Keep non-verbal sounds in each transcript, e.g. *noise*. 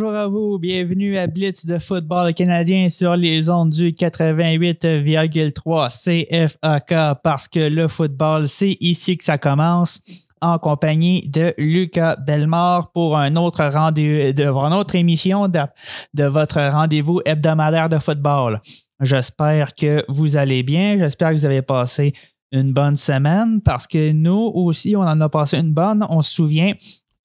Bonjour à vous, bienvenue à Blitz de football canadien sur les ondes du 88,3 CFAK parce que le football, c'est ici que ça commence en compagnie de Lucas Belmore pour un autre rendez de, une autre émission de, de votre rendez-vous hebdomadaire de football. J'espère que vous allez bien, j'espère que vous avez passé une bonne semaine parce que nous aussi, on en a passé une bonne. On se souvient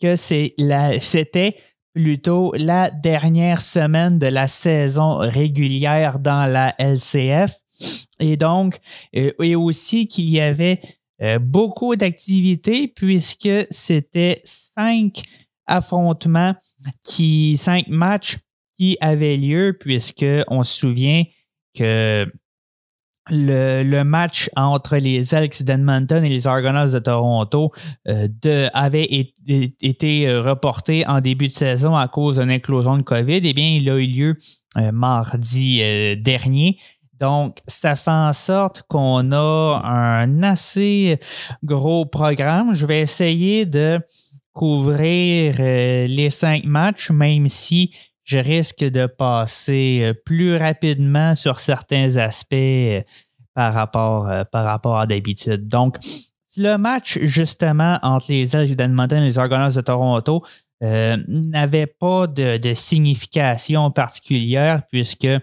que c'est la, c'était plutôt la dernière semaine de la saison régulière dans la LCF. Et donc, euh, et aussi qu'il y avait euh, beaucoup d'activités puisque c'était cinq affrontements qui, cinq matchs qui avaient lieu puisque on se souvient que le, le match entre les Elks d'Edmonton et les Argonauts de Toronto euh, de- avait été euh, reporté en début de saison à cause d'une éclosion de COVID. Eh bien, il a eu lieu euh, mardi euh, dernier. Donc, ça fait en sorte qu'on a un assez gros programme. Je vais essayer de couvrir les cinq matchs, même si je risque de passer euh, plus rapidement sur certains aspects euh, par rapport, euh, par rapport à d'habitude. Donc, le match, justement, entre les Elks d'Edmonton et les Argonauts de Toronto euh, n'avait pas de, de signification particulière puisque euh,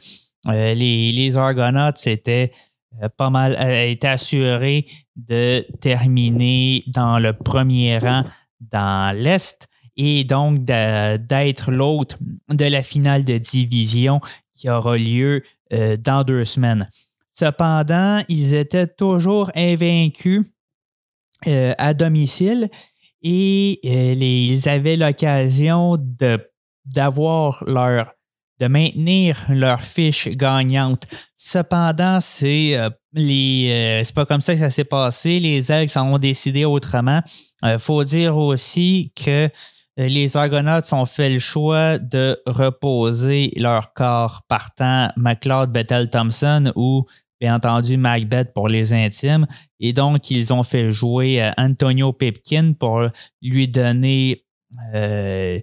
les, les Argonauts étaient pas mal étaient assurés de terminer dans le premier rang dans l'Est et donc d'être l'hôte de la finale de division qui aura lieu euh, dans deux semaines. Cependant, ils étaient toujours invaincus euh, à domicile et euh, les- ils avaient l'occasion d'avoir leur de maintenir leur fiche gagnante. Cependant, c'est euh, les euh, c'est pas comme ça que ça s'est passé. Les Elks en ont décidé autrement. Il faut dire aussi que euh, les Argonauts ont fait le choix de reposer leur corps partant McLeod, Bethel, Thompson ou bien entendu Macbeth pour les intimes. Et donc, ils ont fait jouer euh, Antonio Pipkin pour lui donner, euh,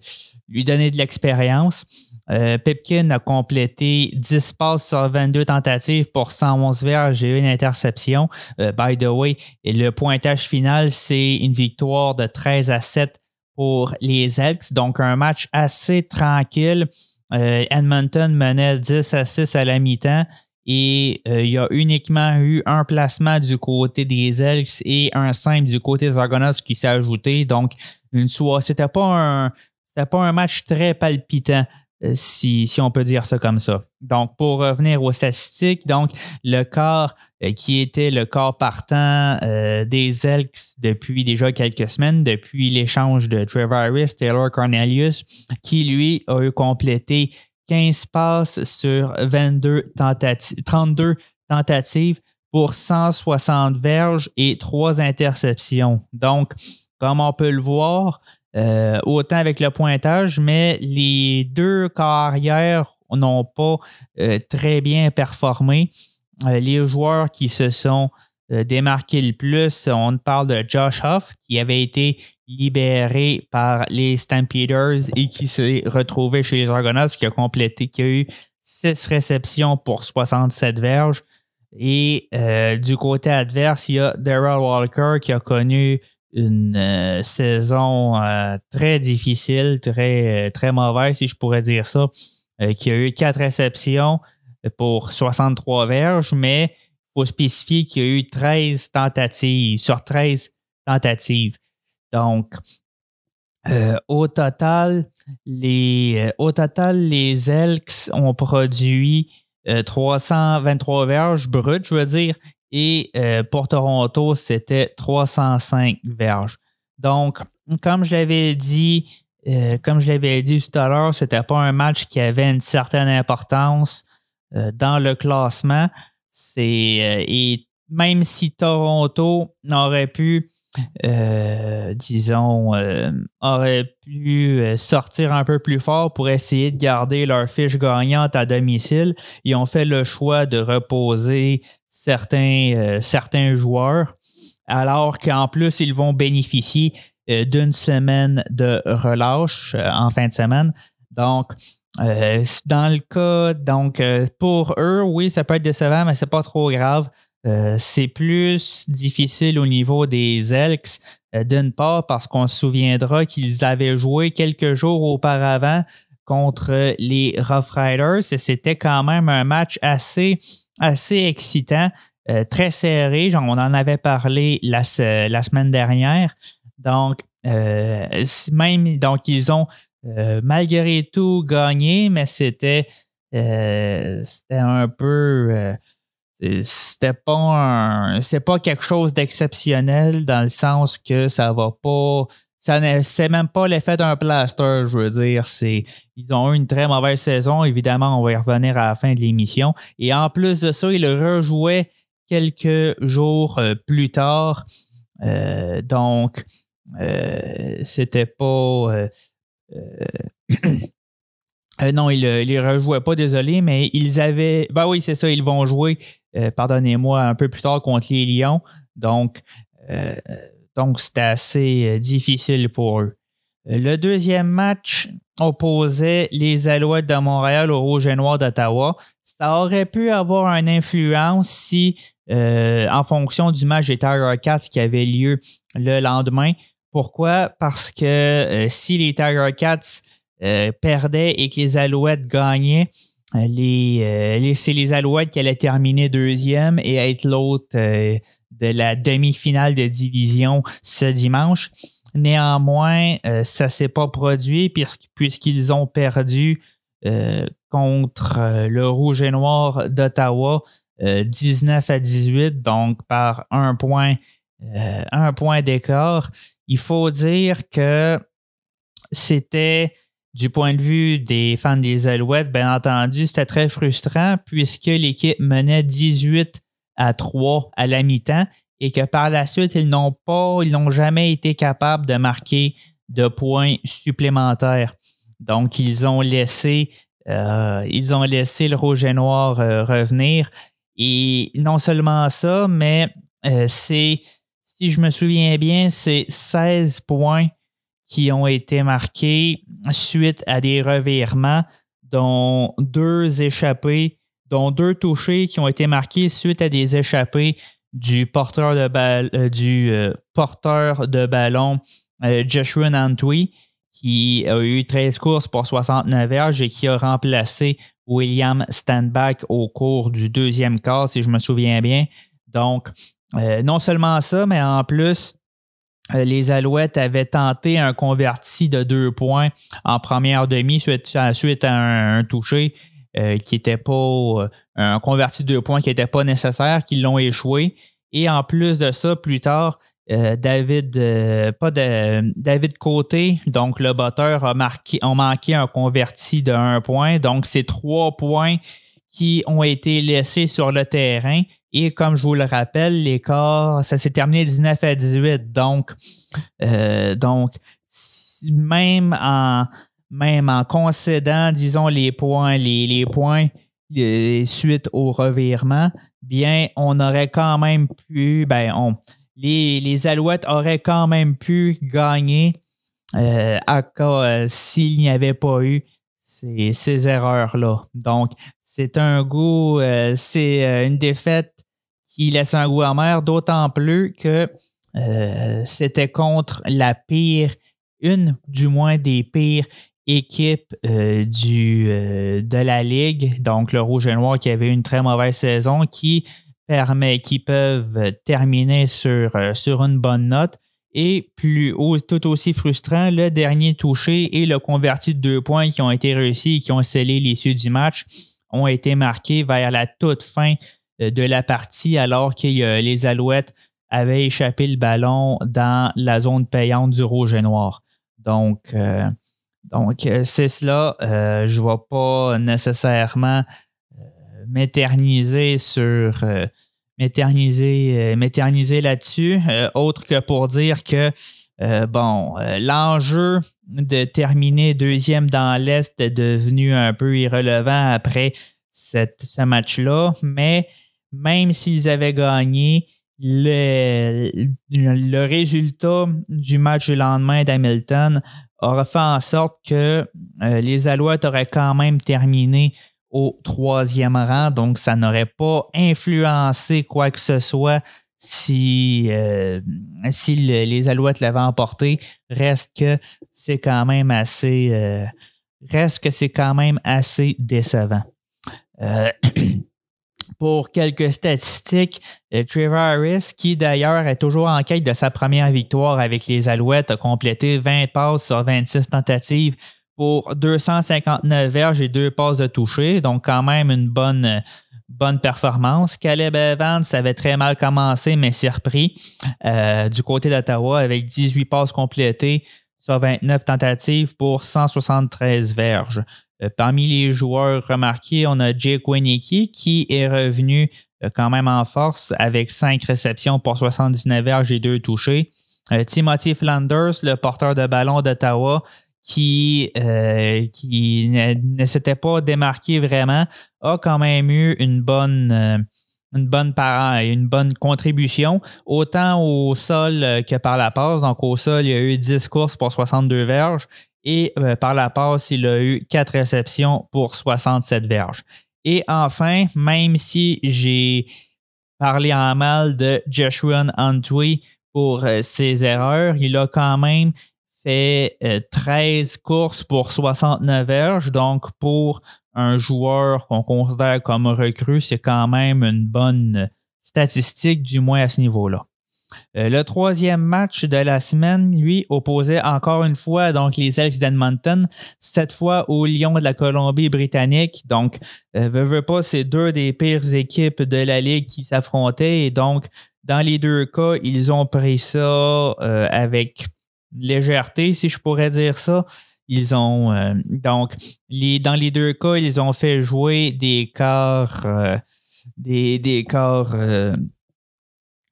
lui donner de l'expérience. Euh, Pipkin a complété 10 passes sur 22 tentatives pour 111 verges et une interception. Euh, by the way, et le pointage final, c'est une victoire de 13 à 7 pour les Elks. Donc, un match assez tranquille. Euh, Edmonton menait 10 à 6 à la mi-temps et euh, il y a uniquement eu un placement du côté des Elks et un simple du côté des Argonauts qui s'est ajouté. Donc, une soirée, c'était pas un, c'était pas un match très palpitant. Euh, Si, on peut dire ça comme ça. Donc, pour revenir aux statistiques, donc le corps euh, qui était le corps partant euh, des Elks depuis déjà quelques semaines, depuis l'échange de Trevor Harris, Taylor Cornelius, qui lui a eu complété 15 passes sur 22 tentatives, 32 tentatives pour 160 verges et 3 interceptions. Donc, comme on peut le voir, euh, autant avec le pointage, mais les deux carrières n'ont pas euh, très bien performé. Euh, les joueurs qui se sont démarqués le plus, on parle de Josh Huff, qui avait été libéré par les Stampeders et qui s'est retrouvé chez les Argonauts, qui a complété, qui a eu 6 réceptions pour 67 verges. Et du côté adverse, il y a Daryl Walker qui a connu une euh, saison euh, très difficile, très, euh, très mauvaise, si je pourrais dire ça, qui a eu quatre réceptions pour 63 verges, mais il faut spécifier qu'il y a eu 13 tentatives sur 13 tentatives. Donc, au total, les, au total, les Elks ont produit 323 verges brutes, je veux dire. Et pour Toronto, c'était 305 verges. Donc, comme je l'avais dit, comme je l'avais dit tout à l'heure, c'était pas un match qui avait une certaine importance dans le classement. C'est et même si Toronto n'aurait pu euh, disons, euh, auraient pu euh, sortir un peu plus fort pour essayer de garder leur fiche gagnante à domicile. Ils ont fait le choix de reposer certains, joueurs, alors qu'en plus, ils vont bénéficier d'une semaine de relâche en fin de semaine. Donc, dans le cas, donc, pour eux, oui, ça peut être décevant, mais c'est pas trop grave. Euh, c'est plus difficile au niveau des Elks, euh, d'une part parce qu'on se souviendra qu'ils avaient joué quelques jours auparavant contre les Rough Riders et c'était quand même un match assez, assez excitant, euh, très serré. on en avait parlé la, la semaine dernière. Donc, même, donc ils ont malgré tout gagné, mais c'était, c'était un peu c'était pas c'est pas quelque chose d'exceptionnel dans le sens que ça va pas ça c'est même pas l'effet d'un plaster, je veux dire. C'est, ils ont eu une très mauvaise saison. Évidemment, on va y revenir à la fin de l'émission. Et en plus de ça, ils rejouaient quelques jours euh, plus tard. Euh, donc, euh, c'était pas. *clears throat* non, ils ne les rejouaient pas, désolé, mais ils avaient. Ben oui, c'est ça, ils vont jouer euh, pardonnez-moi, un peu plus tard contre les Lions. Donc, euh, donc c'était assez euh, difficile pour eux. Le deuxième match opposait les Alouettes de Montréal au Rouge et Noir d'Ottawa. Ça aurait pu avoir une influence si, en fonction du match des Tiger Cats qui avait lieu le lendemain. Pourquoi? Parce que si les Tiger Cats perdaient et que les Alouettes gagnaient, euh, euh, les, c'est les Alouettes qui allaient terminer deuxième et être l'autre euh, de la demi-finale de division ce dimanche. Néanmoins, ça ne s'est pas produit puisqu'ils ont perdu contre le Rouge et Noir d'Ottawa 19 à 18, donc par un point, un point d'écart. Il faut dire que c'était du point de vue des fans des Alouettes, bien entendu, c'était très frustrant puisque l'équipe menait 18 à 3 à la mi-temps et que par la suite, ils n'ont pas, ils n'ont jamais été capables de marquer de points supplémentaires. Donc, ils ont laissé, euh, ils ont laissé le rouge et noir euh, revenir. Et non seulement ça, mais euh, c'est, si je me souviens bien, c'est 16 points qui ont été marqués suite à des revirements, dont deux échappés, dont deux touchés qui ont été marqués suite à des échappés du porteur de, euh, du, euh, porteur de ballon euh, Joshua Nantwi, qui a eu 13 courses pour 69 verges et qui a remplacé William Standback au cours du deuxième quart, si je me souviens bien. Donc, non seulement ça, mais en plus, les Alouettes avaient tenté un converti de deux points en première demi suite, à un, toucher euh, qui n'était pas euh, un converti de deux points qui n'était pas nécessaire, qu'ils l'ont échoué. Et en plus de ça, plus tard, David, pas David Côté, donc le batteur, a, a manqué un converti de un point. Donc, c'est trois points qui ont été laissés sur le terrain. Et comme je vous le rappelle, l'écart, ça s'est terminé 19 à 18. Donc, euh, donc même en même en concédant, disons, les points, les, les points euh, suite au revirement, bien, on aurait quand même pu, ben, on, les, les Alouettes auraient quand même pu gagner euh, s'il n'y avait pas eu ces, ces erreurs-là. Donc, c'est un goût, c'est une défaite qui laisse un goût amer, d'autant plus que euh, c'était contre la pire, une du moins des pires équipes euh, du, euh, de la Ligue, donc le Rouge et Noir qui avait une très mauvaise saison, qui permet, qui peuvent terminer sur, sur une bonne note. Et plus tout aussi frustrant, le dernier touché et le converti de deux points qui ont été réussis et qui ont scellé l'issue du match. Ont été marqués vers la toute fin de la partie alors que les Alouettes avaient échappé le ballon dans la zone payante du rouge et noir. Donc, donc c'est cela. je ne vais pas nécessairement m'éterniser sur m'éterniser, m'éterniser là-dessus, autre que pour dire que bon, l'enjeu de terminer deuxième dans l'Est est devenu un peu irrelevant après ce match-là, mais même s'ils avaient gagné, le, le, résultat du match du lendemain d'Hamilton aurait fait en sorte que euh, les Alouettes auraient quand même terminé au troisième rang, donc ça n'aurait pas influencé quoi que ce soit si, euh, si les Alouettes l'avaient emporté. Reste que c'est quand même assez euh, reste que c'est quand même assez décevant. *clears throat* pour quelques statistiques, euh, Trevor Harris, qui d'ailleurs est toujours en quête de sa première victoire avec les Alouettes, a complété 20 passes sur 26 tentatives pour 259 verges et deux passes de toucher, donc quand même une bonne, bonne performance. Caleb Evans avait très mal commencé, mais s'est repris euh, du côté d'Ottawa avec 18 passes complétées sur 29 tentatives pour 173 verges. Euh, parmi les joueurs remarqués, on a Jake Winicky qui est revenu euh, quand même en force avec cinq réceptions pour 79 verges et deux touchés. Timothy Flanders, le porteur de ballon d'Ottawa, qui, qui ne, s'était pas démarqué vraiment, a quand même eu une bonne, une bonne une bonne contribution, autant au sol que par la passe. Donc au sol, il y a eu 10 courses pour 62 verges et euh, par la passe, il a eu quatre réceptions pour 67 verges. Et enfin, même si j'ai parlé en mal de Joshua Antwi pour euh, ses erreurs, il a quand même fait 13 euh, courses pour 69 verges. Donc, pour un joueur qu'on considère comme recrue, c'est quand même une bonne statistique, du moins à ce niveau-là. Euh, le troisième match de la semaine, lui, opposait encore une fois donc les Elks d'Edmonton, cette fois au Lion de la Colombie-Britannique. Donc, euh, veux, pas, c'est deux des pires équipes de la Ligue qui s'affrontaient. Et donc, dans les deux cas, ils ont pris ça euh, avec légèreté, si je pourrais dire ça. Ils ont donc dans les deux cas, ils ont fait jouer des corps des, des corps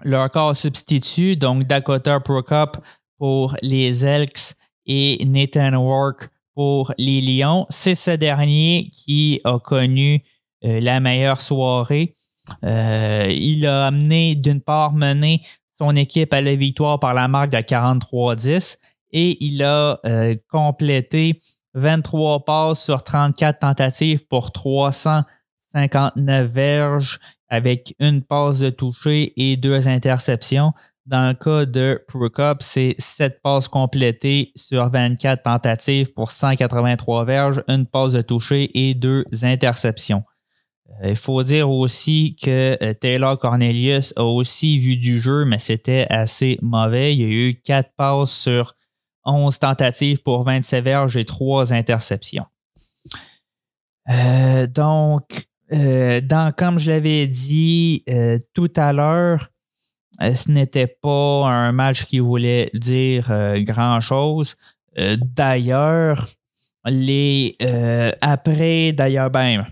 leur corps substitut, donc Dakota Prokop pour les Elks et Nathan Work pour les Lions. C'est ce dernier qui a connu euh, la meilleure soirée. Euh, il a amené, d'une part, mené son équipe à la victoire par la marque de 43-10 et il a euh, complété 23 passes sur 34 tentatives pour 359 verges avec une passe de toucher et deux interceptions. Dans le cas de Prokop, c'est sept passes complétées sur 24 tentatives pour 183 verges, une passe de toucher et deux interceptions. Euh, il faut dire aussi que euh, Taylor Cornelius a aussi vu du jeu, mais c'était assez mauvais. Il y a eu quatre passes sur 11 tentatives pour 27 verges et trois interceptions. Euh, donc, euh, dans, comme je l'avais dit euh, tout à l'heure, euh, ce n'était pas un match qui voulait dire grand-chose. d'ailleurs, les après, d'ailleurs, ben,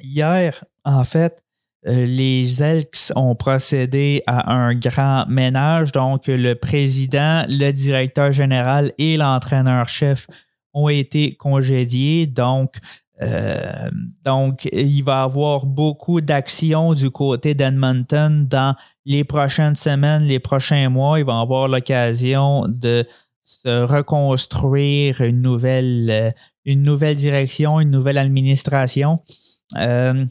hier, en fait, les Elks ont procédé à un grand ménage. Donc, le président, le directeur général et l'entraîneur-chef ont été congédiés. Donc, euh, donc, il va y avoir beaucoup d'actions du côté d'Edmonton dans les prochaines semaines, les prochains mois. Il va avoir l'occasion de se reconstruire une nouvelle, euh, une nouvelle direction, une nouvelle administration. Euh,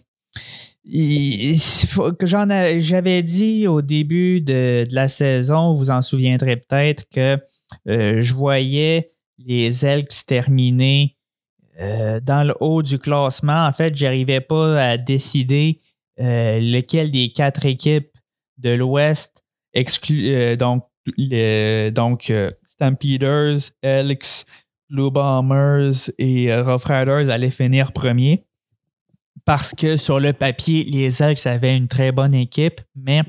j'avais dit au début de, la saison, vous en souviendrez peut-être que je voyais les Elks terminer euh, dans le haut du classement, en fait, j'arrivais pas à décider euh, lequel des quatre équipes de l'Ouest exclut euh, donc donc Stampeders, Elks, Blue Bombers et Rough Riders allaient finir premier. Parce que sur le papier, les Elks avaient une très bonne équipe, mais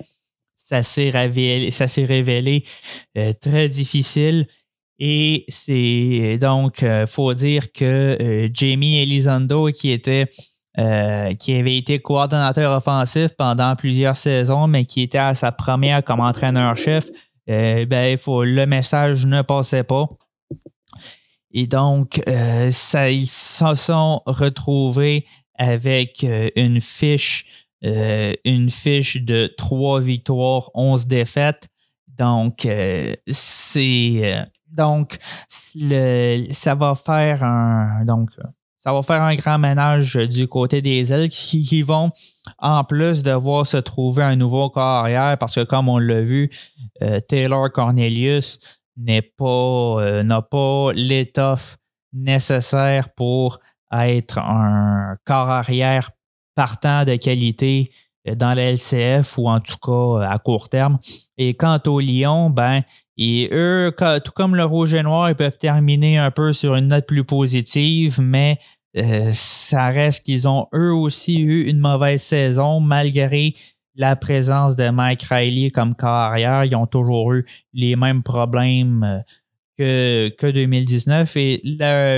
ça s'est révélé, euh, très difficile. Et c'est donc, il faut dire que Jamie Elizondo, qui était qui avait été coordonnateur offensif pendant plusieurs saisons, mais qui était à sa première comme entraîneur-chef, ben, faut, le message ne passait pas. Et donc, euh, ça, ils se sont retrouvés avec euh, une fiche, euh, une fiche de trois victoires, 11 défaites. Donc, c'est donc ça va faire un donc ça va faire un grand ménage du côté des ailes qui, vont en plus devoir se trouver un nouveau corps arrière parce que comme on l'a vu, Taylor Cornelius n'est pas, euh, n'a pas l'étoffe nécessaire pour être un corps arrière partant de qualité euh, dans la LCF ou en tout cas euh, à court terme. Et quant au Lyon, ben, et eux, tout comme le Rouge et Noir, ils peuvent terminer un peu sur une note plus positive, mais ça reste qu'ils ont eux aussi eu une mauvaise saison malgré la présence de Mike Riley comme carrière, ils ont toujours eu les mêmes problèmes euh, que, que 2019. Et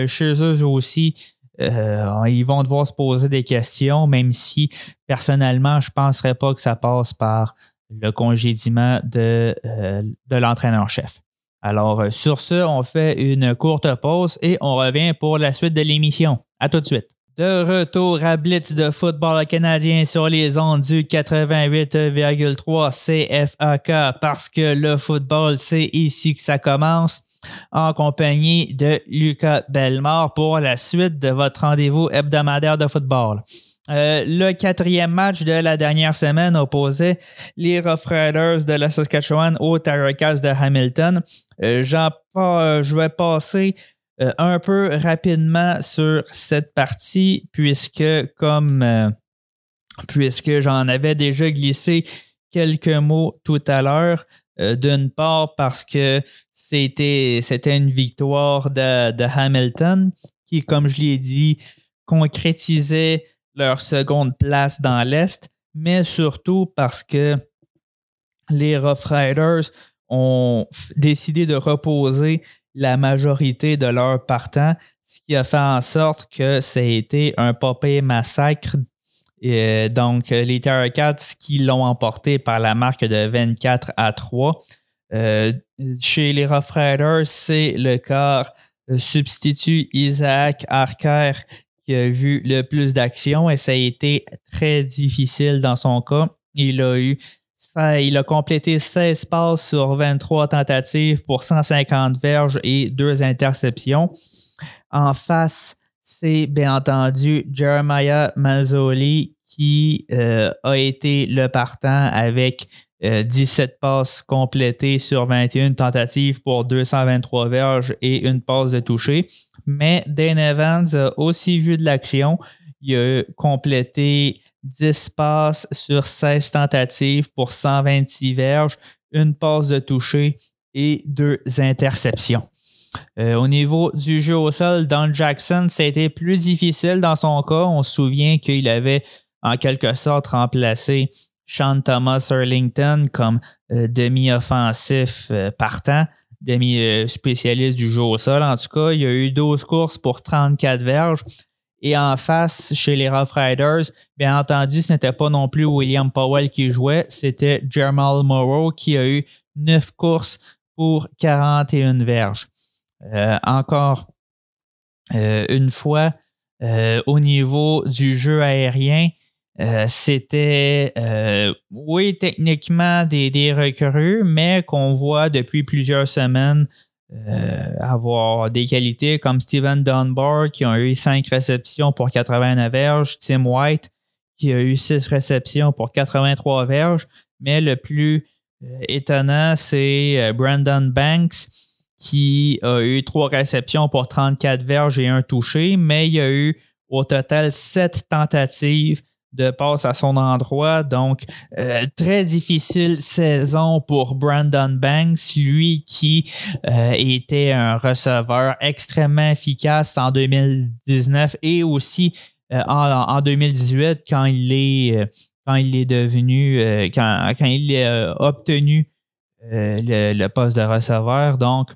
chez eux aussi, euh, ils vont devoir se poser des questions, même si personnellement, je ne penserais pas que ça passe par le congédiement de, euh, de l'entraîneur-chef. Alors, sur ce, on fait une courte pause et on revient pour la suite de l'émission. À tout de suite. De retour à Blitz de football canadien sur les ondes du 88,3 CFAK parce que le football, c'est ici que ça commence en compagnie de Lucas Belmore pour la suite de votre rendez-vous hebdomadaire de football. Euh, le quatrième match de la dernière semaine opposait les Rough Riders de la Saskatchewan aux Tigers de Hamilton. Euh, je vais passer euh, un peu rapidement sur cette partie, puisque comme puisque j'en avais déjà glissé quelques mots tout à l'heure. Euh, d'une part parce que c'était, une victoire de, de, Hamilton qui, comme je l'ai dit, concrétisait leur seconde place dans l'Est, mais surtout parce que les Rough Riders ont décidé de reposer la majorité de leurs partants, ce qui a fait en sorte que ça a été un papier massacre. Et donc, les Terracats qui l'ont emporté par la marque de 24 à 3. Euh, chez les Rough Riders, c'est le corps euh, substitut Isaac Archer qui a vu le plus d'action et ça a été très difficile dans son cas. Il a eu il a complété 16 passes sur 23 tentatives pour 150 verges et deux interceptions. En face, c'est bien entendu Jeremiah Mazzoli qui euh, a été le partant avec 17 euh, passes complétées sur 21 tentatives pour 223 verges et une passe de toucher. Mais Dan Evans a aussi vu de l'action. Il a complété 10 passes sur 16 tentatives pour 126 verges, une passe de toucher et deux interceptions. Euh, au niveau du jeu au sol, Don Jackson, ça a été plus difficile dans son cas. On se souvient qu'il avait en quelque sorte remplacé Sean Thomas Erlington comme euh, demi-offensif euh, partant, demi-spécialiste du jeu au sol. En tout cas, il y a eu 12 courses pour 34 verges. Et en face, chez les Rough Riders, bien entendu, ce n'était pas non plus William Powell qui jouait, c'était Jamal Morrow qui a eu neuf courses pour 41 verges. Euh, encore euh, une fois, euh, au niveau du jeu aérien, c'était, oui, techniquement des, des recrues, mais qu'on voit depuis plusieurs semaines avoir des qualités comme Steven Dunbar qui a eu 5 réceptions pour 89 verges, Tim White qui a eu 6 réceptions pour 83 verges, mais le plus étonnant, c'est Brandon Banks qui a eu 3 réceptions pour 34 verges et un touché, mais il y a eu au total 7 tentatives de passe à son endroit. Donc, euh, très difficile saison pour Brandon Banks, lui qui euh, était un receveur extrêmement efficace en 2019 et aussi en, 2018 quand il est, quand il est devenu, quand, quand, il a obtenu le, poste de receveur. Donc,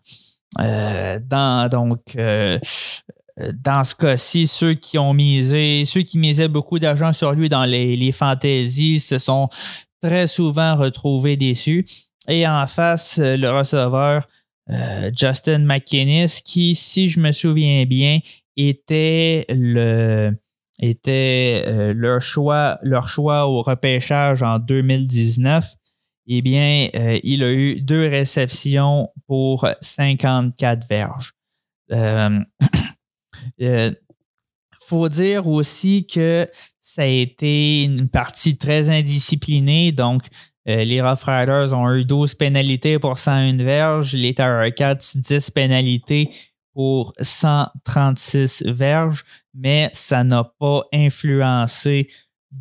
dans, donc dans ce cas-ci, ceux qui ont misé, ceux qui misaient beaucoup d'argent sur lui dans les, les fantaisies se sont très souvent retrouvés déçus. Et en face, le receveur euh, Justin McInnes, qui, si je me souviens bien, était le était euh, leur choix leur choix au repêchage en 2019. Eh bien, euh, il a eu deux réceptions pour 54 verges. Il *clears throat* faut dire aussi que ça a été une partie très indisciplinée, donc euh, les Rough Riders ont eu 12 pénalités pour 101 verges. Les Terror Cats, 10 pénalités pour 136 verges, mais ça n'a pas influencé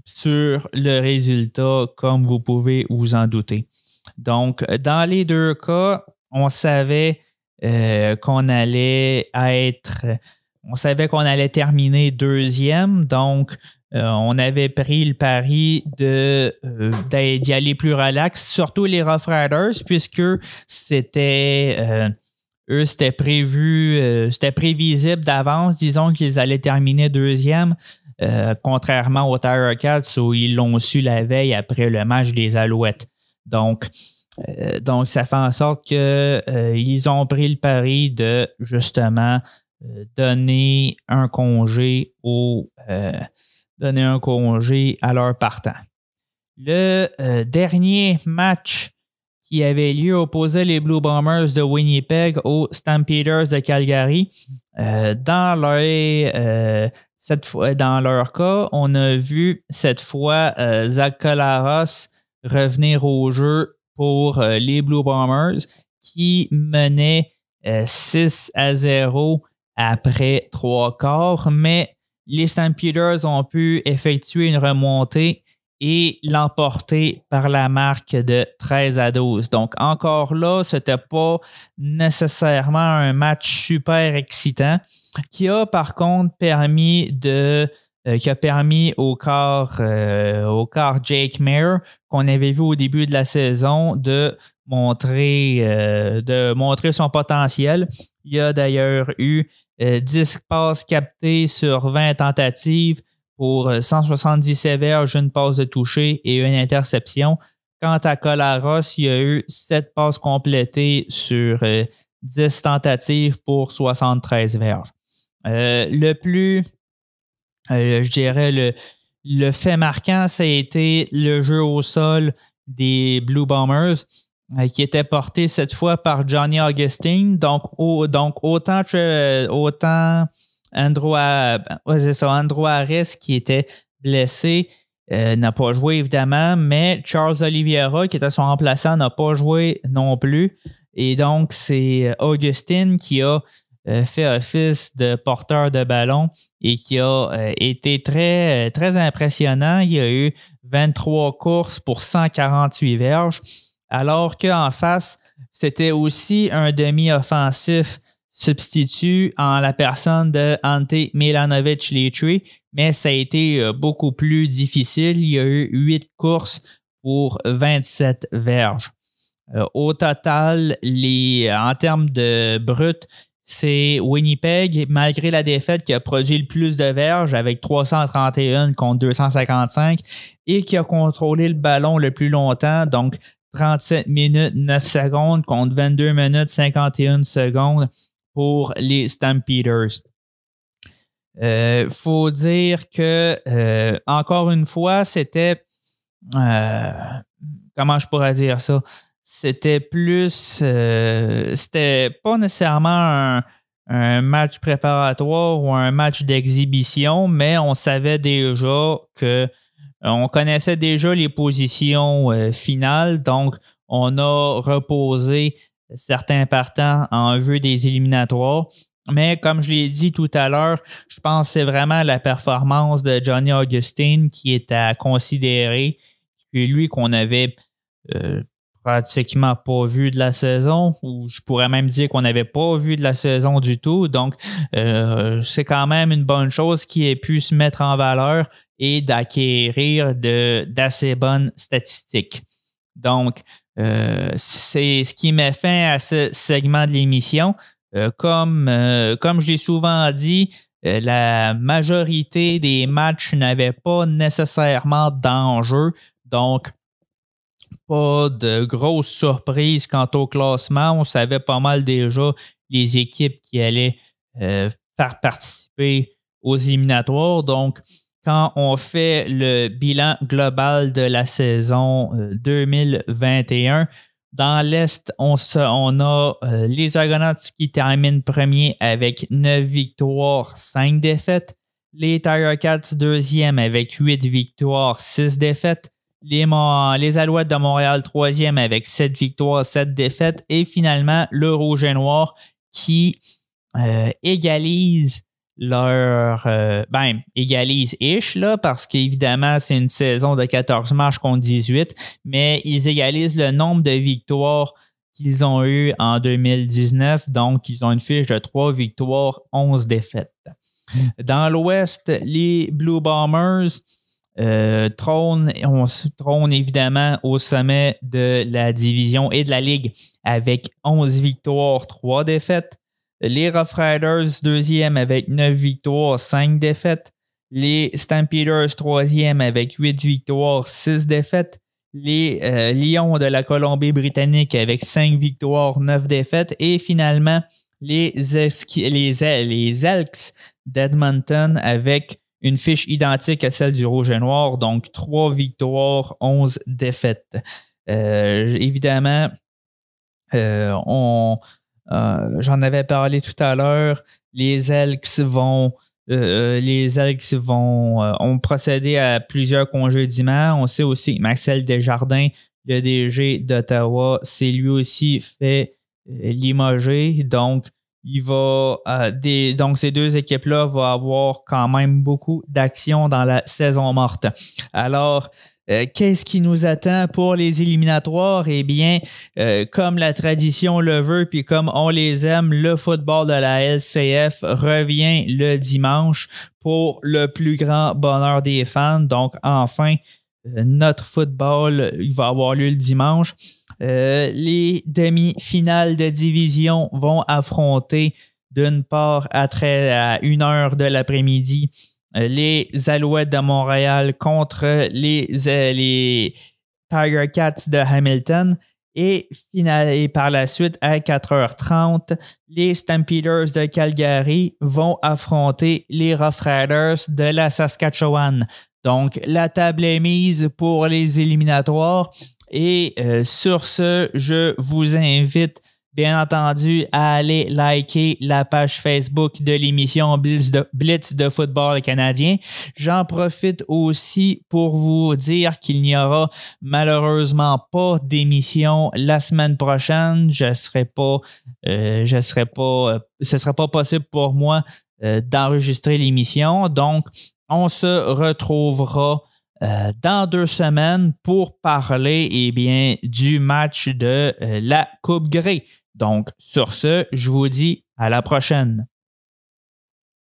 sur le résultat comme vous pouvez vous en douter. Donc, dans les deux cas, on savait euh, qu'on allait être, on savait qu'on allait terminer deuxième, donc euh, on avait pris le pari de euh, d'y aller plus relax, surtout les Rough Riders, puisque c'était eux, c'était prévu, c'était prévisible d'avance, disons qu'ils allaient terminer deuxième, contrairement aux Tiger Cats où ils l'ont su la veille après le match des Alouettes. Donc, donc ça fait en sorte qu'ils ont pris le pari de justement donner un congé aux donner un congé à leur partant. Le euh, dernier match qui avait lieu opposait les Blue Bombers de Winnipeg aux Stampeders de Calgary. Euh, dans, leur, euh, cette fois, dans leur cas, on a vu cette fois Zach Colaros revenir au jeu pour les Blue Bombers qui menaient 6 à 0 après trois quarts, mais les Stampeders ont pu effectuer une remontée et l'emporter par la marque de 13 à 12. Donc encore là, ce n'était pas nécessairement un match super excitant qui a par contre permis de euh, qui a permis au corps, euh, au Jake Mayer, qu'on avait vu au début de la saison, de montrer, euh, de montrer son potentiel. Il y a d'ailleurs eu 10 euh, passes captées sur 20 tentatives pour 177 verges, une passe de toucher et une interception. Quant à Colaros, il y a eu 7 passes complétées sur 10 euh, tentatives pour 73 verges. Euh, le plus, je dirais, le, le fait marquant, ça a été le jeu au sol des Blue Bombers. Euh, qui était porté cette fois par Johnny Augustine. Donc, donc autant, autant Andrew, Andrew Harris qui était blessé euh, n'a pas joué évidemment, mais Charles Oliveira qui était son remplaçant n'a pas joué non plus. Et donc, c'est Augustine qui a euh, fait office de porteur de ballon et qui a été très, très impressionnant. Il y a eu 23 courses pour 148 verges alors qu'en face, c'était aussi un demi-offensif substitut en la personne de Ante Milanovic Litri, mais ça a été euh, beaucoup plus difficile. Il y a eu huit courses pour 27 verges. Euh, au total, les, en termes de brut, c'est Winnipeg, malgré la défaite, qui a produit le plus de verges avec 331 contre 255 et qui a contrôlé le ballon le plus longtemps, donc 37 minutes 9 secondes contre 22 minutes 51 secondes pour les Stampeders. Euh, faut dire que, euh, encore une fois, c'était. Euh, comment je pourrais dire ça? C'était plus. c'était pas nécessairement un, match préparatoire ou un match d'exhibition, mais on savait déjà que euh, on connaissait déjà les positions euh, finales, donc on a reposé certains partants en vue des éliminatoires. Mais comme je l'ai dit tout à l'heure, je pense que c'est vraiment la performance de Johnny Augustine qui est à considérer. C'est lui qu'on avait euh, pratiquement pas vu de la saison, ou je pourrais même dire qu'on n'avait pas vu de la saison du tout. Donc, euh, c'est quand même une bonne chose qui ait pu se mettre en valeur et d'acquérir d'assez bonnes statistiques. Donc, euh, c'est ce qui met fin à ce segment de l'émission. Euh, comme, comme je l'ai souvent dit, la majorité des matchs n'avaient pas nécessairement d'enjeu. Donc, pas de grosses surprises quant au classement. On savait pas mal déjà les équipes qui allaient euh, faire participer aux éliminatoires. Donc, quand on fait le bilan global de la saison 2021, euh, dans l'Est, on, a euh, les Argonauts qui terminent premier avec 9 victoires, 5 défaites. Les Tiger Cats deuxième avec 8 victoires, 6 défaites les, les Alouettes de Montréal troisième avec 7 victoires, 7 défaites. Et finalement, le Rouge et Noir qui euh, égalise leur. Euh, ben, égalise-ish, là, parce qu'évidemment, c'est une saison de 14 matchs contre 18, mais ils égalisent le nombre de victoires qu'ils ont eu en 2019. Donc, ils ont une fiche de 3 victoires, 11 défaites. Dans l'Ouest, les Blue Bombers euh, trône, on se trône évidemment au sommet de la division et de la ligue avec 11 victoires, 3 défaites. Les Rough Riders, deuxième avec 9 victoires, 5 défaites. Les Stampeders, troisième avec 8 victoires, 6 défaites. Les euh, Lions de la Colombie-Britannique avec 5 victoires, 9 défaites. Et finalement, les, les, les Elks d'Edmonton avec une fiche identique à celle du Rouge et Noir, donc trois victoires, 11 défaites. Euh, évidemment, euh, on, j'en avais parlé tout à l'heure, les Elks vont les Elks vont ont procédé à plusieurs congédiements. On sait aussi que Maxel Desjardins, le DG d'Ottawa, s'est lui aussi fait limoger. Donc, il va euh, donc ces deux équipes-là vont avoir quand même beaucoup d'actions dans la saison morte. Alors, euh, qu'est-ce qui nous attend pour les éliminatoires? Eh bien, euh, comme la tradition le veut, puis comme on les aime, le football de la LCF revient le dimanche pour le plus grand bonheur des fans. Donc, enfin, notre football, va avoir lieu le dimanche. Euh, les demi-finales de division vont affronter d'une part à, très, à une heure de l'après-midi euh, les Alouettes de Montréal contre les, euh, les Tiger Cats de Hamilton. Et, et par la suite, à 4h30, les Stampeders de Calgary vont affronter les Rough Riders de la Saskatchewan. Donc, la table est mise pour les éliminatoires. Et euh, sur ce, je vous invite bien entendu à aller liker la page Facebook de l'émission Blitz de, football canadien. J'en profite aussi pour vous dire qu'il n'y aura malheureusement pas d'émission la semaine prochaine. Je serai pas, euh, je serai pas, euh, ce sera pas possible pour moi d'enregistrer l'émission. Donc, on se retrouvera euh, dans deux semaines pour parler eh bien, du match de euh, la Coupe Grey. Donc, sur ce, je vous dis à la prochaine.